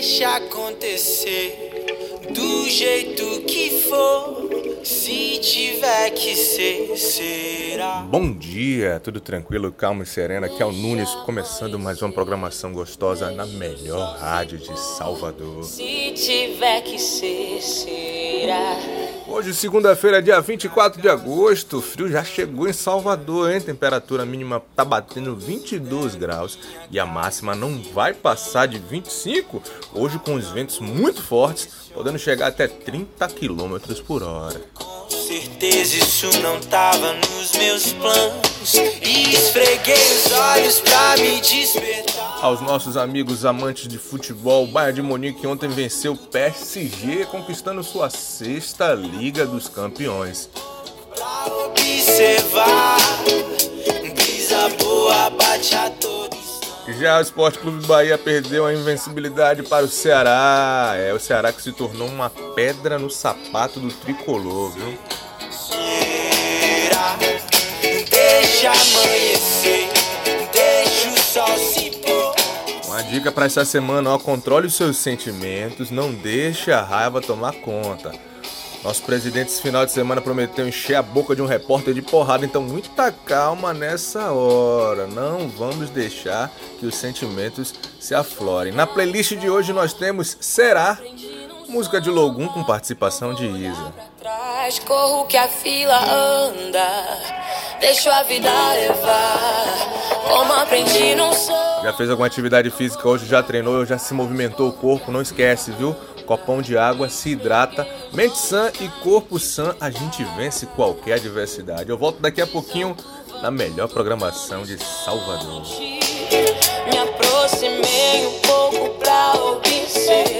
Deixa acontecer do jeito que for. Se tiver que ser, será. Bom dia, tudo tranquilo, calmo e sereno. Aqui é o Nunes, começando mais uma programação gostosa na melhor rádio de Salvador. Se tiver que ser, será. Hoje, segunda-feira, dia 24 de agosto, o frio já chegou em Salvador, hein? Temperatura mínima tá batendo 22 graus e a máxima não vai passar de 25, hoje com os ventos muito fortes, podendo chegar até 30 km por hora. Com certeza isso não tava nos meus planos. E esfreguei os olhos pra me despertar. Aos nossos amigos amantes de futebol, o Bayern de Munique ontem venceu o PSG, conquistando sua sexta Liga dos Campeões. Já o Esporte Clube Bahia perdeu a invencibilidade para o Ceará. É o Ceará que se tornou uma pedra no sapato do tricolor, viu? Dica para essa semana, ó, controle os seus sentimentos, não deixe a raiva tomar conta. Nosso presidente esse final de semana prometeu encher a boca de um repórter de porrada, então muita calma nessa hora. Não vamos deixar que os sentimentos se aflorem. Na playlist de hoje nós temos Será, música de Logum com participação de Isa. Trás, corro que a fila anda. Deixo a vida levar. Como aprendi, não sou. Já fez alguma atividade física hoje, já treinou, já se movimentou o corpo, não esquece, viu? Copão de água, se hidrata, mente sã e corpo sã, a gente vence qualquer adversidade. Eu volto daqui a pouquinho na melhor programação de Salvador.